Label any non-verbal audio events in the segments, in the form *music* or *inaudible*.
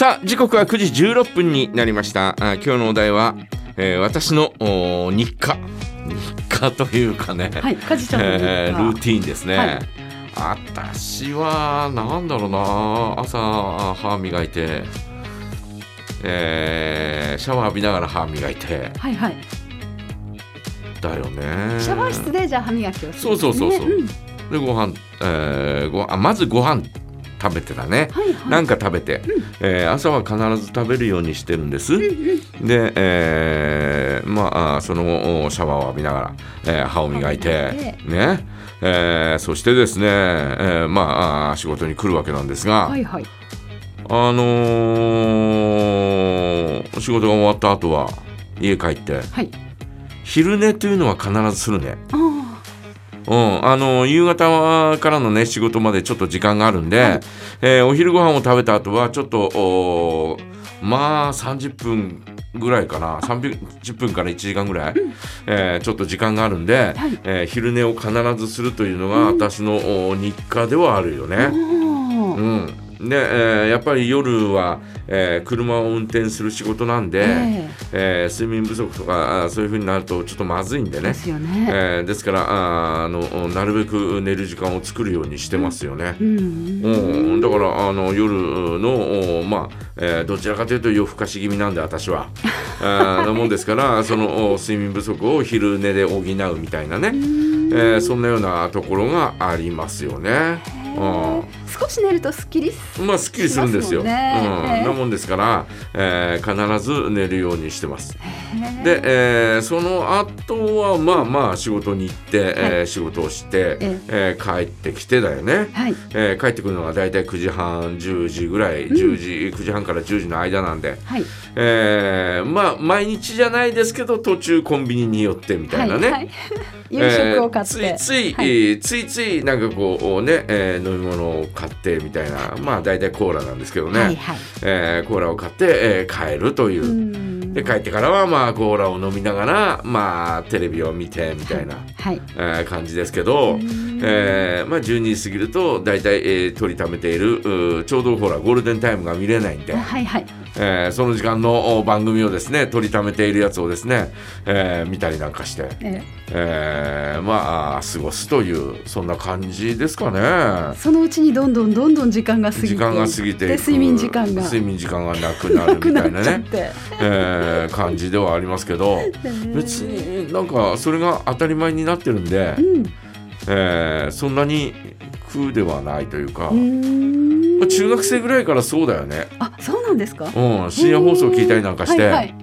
さあ時刻は9時16分になりました。あ今日のお題は、えー私のお日課。日課というかね、はい、かじちゃんの日課。えールーティーンですね、はい。私はなんだろうな。朝歯磨いて、えーシャワー浴びながら歯磨いて。はいはい。だよね。シャワー室でじゃあ歯磨きをする、そうそうそうそう。ねん。でご飯、えーごあまずご飯食べてたね、はいはい。なんか食べて、えー朝は必ず食べるようにしてるんです。で、えーまああそのおシャワーを浴びながら、えー歯を磨いてね、えーそしてですね、えーまああ仕事に来るわけなんですが、はいはい。あのー仕事が終わった後は家帰ってはい。昼寝というのは必ずするね。あうん、あの夕方からのね仕事までちょっと時間があるんで、はい。えーお昼ご飯を食べた後はちょっとまあ30分ぐらいかな。30分から1時間ぐらい、えーちょっと時間があるんで、はい。えー昼寝を必ずするというのが私のお日課ではあるよあ。ね。うん、で、えーやっぱり夜は、えー車を運転する仕事なんで、ええー睡眠不足とかそういう風になるとちょっとまずいんでねえで。すよね。えーですからあのなるべく寝る時間を作るようにしてますよね。うん。うん、だからあの夜のおまあ、えーどちらかというと夜更かし気味なんで私は。*laughs* あーなもんですからそのお睡眠不足を昼寝で補うみたいなね、えーそんなようなところがありますよね。うん少し寝るとすっきりす。まあすっきりするんですよ。すねうん、ええなもんですから、えー必ず寝るようにしてます。で、えーその後はまあまあ仕事に行って、えー仕事をして、ええー帰ってきてだよね。はい。えー帰ってくるのがだいたい9時半10時ぐらい、10時9時半から10時の間なんで、はい。えーまあ毎日じゃないですけど途中コンビニに寄ってみたいなね。はいはい。*laughs* 夕食を買って。えーついつい、はいえーついついなんかこうね、えー飲み物を買ってみたいな。まあ大体コーラなんですけどね、はいはい。えーコーラを買って、えー帰るという。う、んで帰ってからはまあコーラを飲みながらまあテレビを見てみたいな、はい。えー感じですけど、えーまあ、12時過ぎると大体、えー取りためているちょうどほらゴールデンタイムが見れないんで、はいはい。えーその時間のお番組をですね取りためているやつをですね、えー見たりなんかして、ええーまあ過ごすというそんな感じですかねえ。そのうちにどんどんどんどん時間が過ぎて時間が過ぎて睡眠時間が睡眠時間がなくなるみたいなね、*laughs* ちゃって。えー感じではありますけど別になんかそれが当たり前になってるんで、うん。えーそんなに苦ではないというか、まあ中学生ぐらいからそうだよね、あ、そうなんですか？うん、深夜放送聞いたりなんかして、はいはい。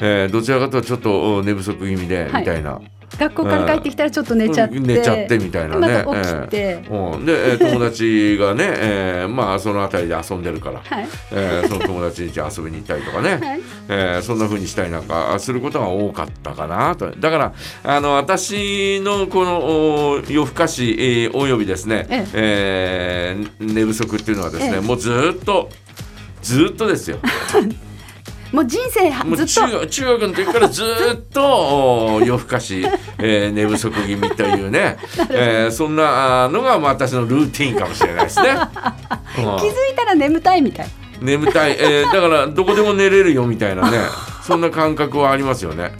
えーどちらかとちょっとうん寝不足気味で、はい。みたいな学校から帰ってきたらちょっと寝ちゃって。うん寝ちゃってみたいなね。また起きて。えーうん、で、えー友達がね、えーまあその辺りで遊んでるから、はい。えーその友達に遊びに行ったりとかね、はい。えーそんな風にしたりなんかすることが多かったかなとだからあの私のこのお夜更かし、えーおよびですね、ええー寝不足っていうのはですね、ええもうずーっとずーっとですよ *laughs* もう人生ずっと。中学の時からずーっと *laughs* お夜更かし、えー寝不足気味というね、*laughs* えーそんなあのがまあ私のルーティンかもしれないですね。う *laughs* ん気づいたら眠たいみたい。眠たい、えーだからどこでも寝れるよみたいなねそんな感覚はありますよね。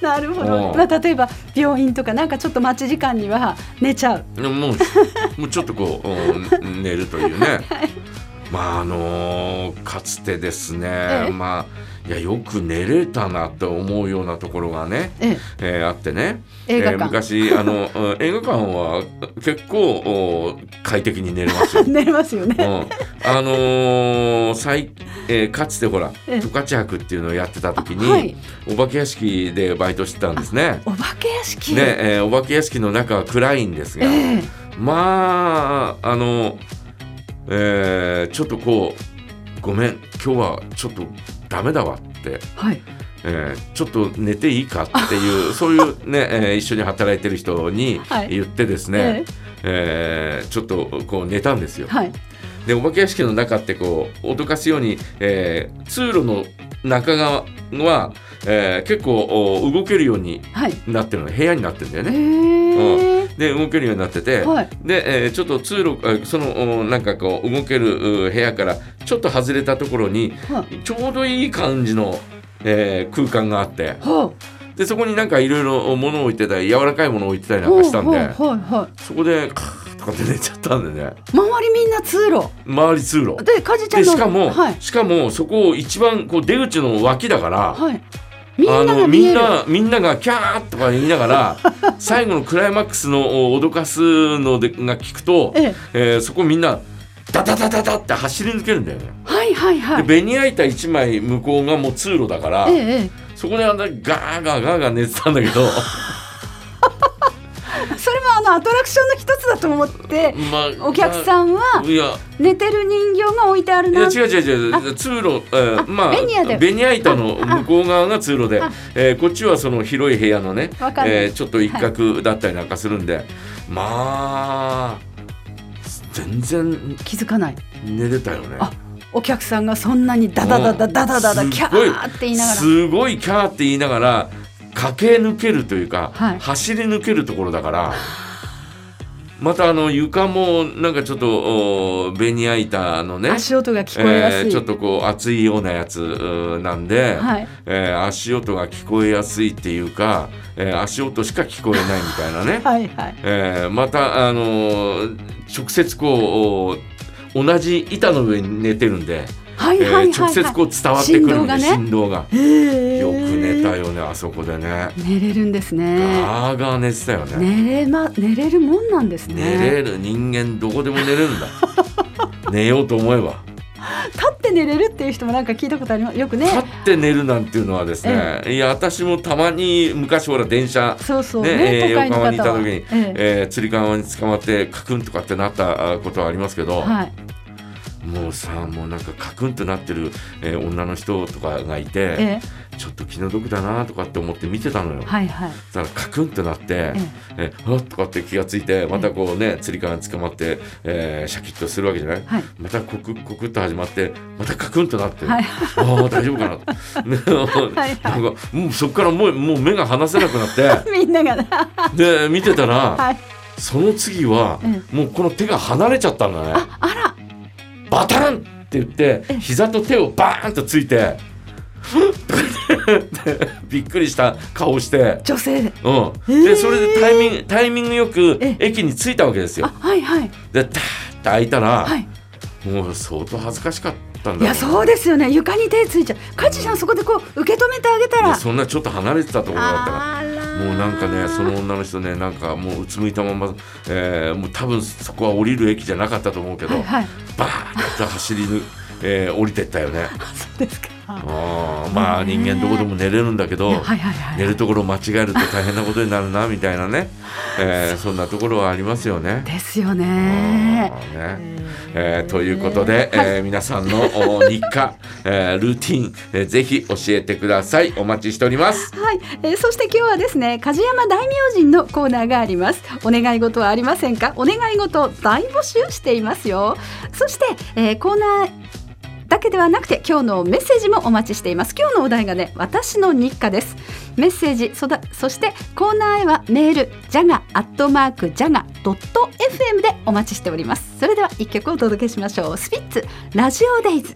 なるほうんど。まあ例えば病院とかなんかちょっと待ち時間には寝ちゃう。でももうもうちょっとこう、うん寝るというね。まああのーかつてですね、ええまあいやよく寝れたなと思うようなところがね、ええーあってね、映画館えー昔あの *laughs* うん映画館は結構お快適に寝れますよえ。*laughs* 寝れますよね。うん、あのー最えーかつてほらええ十勝博っていうのをやってた時に、はい。お化け屋敷でバイトしてたんですね。お化け屋敷？ねえーお化け屋敷の中は暗いんですが、ええまああの、えーちょっとこうごめん今日はちょっとダメだわって、はい。えーちょっと寝ていいかっていう *laughs* そういうね、えー一緒に働いてる人にはい言ってですね、えーちょっとこう寝たんですよ。はい。でお化け屋敷の中ってこう脅かすように、えー通路の中側は、えー結構お動けるようにはい。なってるの部屋になってるんだよへね。え。で動けるようになってて、はい。で、えーちょっと通路あそのおなんかこう動けるう部屋からちょっと外れたところにはい。ちょうどいい感じの、えー空間があってはでそこになんかいろいろ物を置いてたり柔らかいものを置いてたりあなんかしたんで、はいはいはそこでカーッとかって寝ちゃったんでね。い周りみんな通路？周り通路。でかじちゃんのでしかも、はい。しかもそこを一番こう出口の脇だから、はいあのみんなみんながキャーとか言いながら *laughs* 最後のクライマックスのお脅かすのでが聞くと、ええ。えーそこみんなダダダダダって走り抜けるんだよね。はいはいはい。でベニヤ板一枚向こうがもう通路だから、えええ。そこであんなガーガーガーガー寝てたんだけどアトラクションの一つだと思ってまあお客さんは寝てる人形が置いてあるな。いや違う違う違う通路、えーあまあベニヤで。ベニヤ板の向こう側が通路であ、えーこっちはその広い部屋のねえーちょっと一角だったりなんかするんで、まあ全然気づかない。寝れたよね。あお客さんがそんなにダダダダダダダダうんキャーって言いながら。すごいキャーって言いながら駆け抜けるというか、はい。走り抜けるところだから *laughs* またあの床もなんかちょっとおベニヤ板のね足音が聞こえやすい、えーちょっとこう熱いようなやつなんで、はい。えー足音が聞こえやすいっていうか、えー足音しか聞こえないみたいなね、*laughs* はいはい。えーまた、あのー直接こうお同じ板の上に寝てるんで、えーはいはいはい、はい、直接こう伝わってくるんで振振動が,、へー。よく寝たよねあそこでね。寝れるんですね。ガーガー寝てたよね。寝れま寝れるもんなんですね。寝れる人間どこでも寝れるんだ。*laughs* 寝ようと思えば。立って寝れるっていう人もなんか聞いたことあります。よくね。立って寝るなんていうのはですね、いや私もたまに昔ほら電車そうそうねね横浜にいた時に、ええ。えー、つり革に捕まってカクンとかってなったあことはありますけど、はいもうさもうなんかカクンとなってる、えー女の人とかがいて、えちょっと気の毒だなとかって思って見てたのよ。えはいはい。だからカクンとなって、ええ。あっとかって気がついてまたこうねつり革に捕まって、えーシャキッとするわけじゃない、はい。またコクコクっと始まってまたカクンとなって、はい。ああ大丈夫かなと、ねはい。なんかもうそこからもうもう目が離せなくなって *laughs* みんながな。で見てたら、はい。その次は、え。もうこの手が離れちゃったんだね。ああらバタンって言ってえ。膝と手をバーンとついて *laughs* びっくりした顔して。女性。でうん、ー。でそれでタイミングタイミングよくえ。駅に着いたわけですよ。あ。はいはい。でターって開いたら、はい。もう相当恥ずかしかったんだいやそうですよね。床に手ついちゃう。カジさんそこでこう受け止めてあげたら。でそんなちょっと離れてたところだったから。もうなんかねその女の人ねなんかもううつむいたまま、えーもう多分そこは降りる駅じゃなかったと思うけど、はいはいバーッと走りぬ、えー降りてったよね。*laughs* ですか？あーまあ人間どこでも寝れるんだけど、寝るところ間違えると大変なことになるなみたいなね、*laughs* えーそんなところはありますよね。ですよね。ね。えー。ということで、えー皆さんのお日課、えールーティン、えーぜひ教えてください。お待ちしております。はい、えーそして今日はですね梶山大明神のコーナーがあります。お願い事はありませんか？お願い事を大募集していますよ。そして、えーコーナーだけではなくて今日のメッセージもお待ちしています。今日のお題がね私の日課です。メッセージそだそしてコーナーへはメールジャガアットマークジャガドット FM でお待ちしております。それでは一曲お届けしましょう。スピッツラジオデイズ。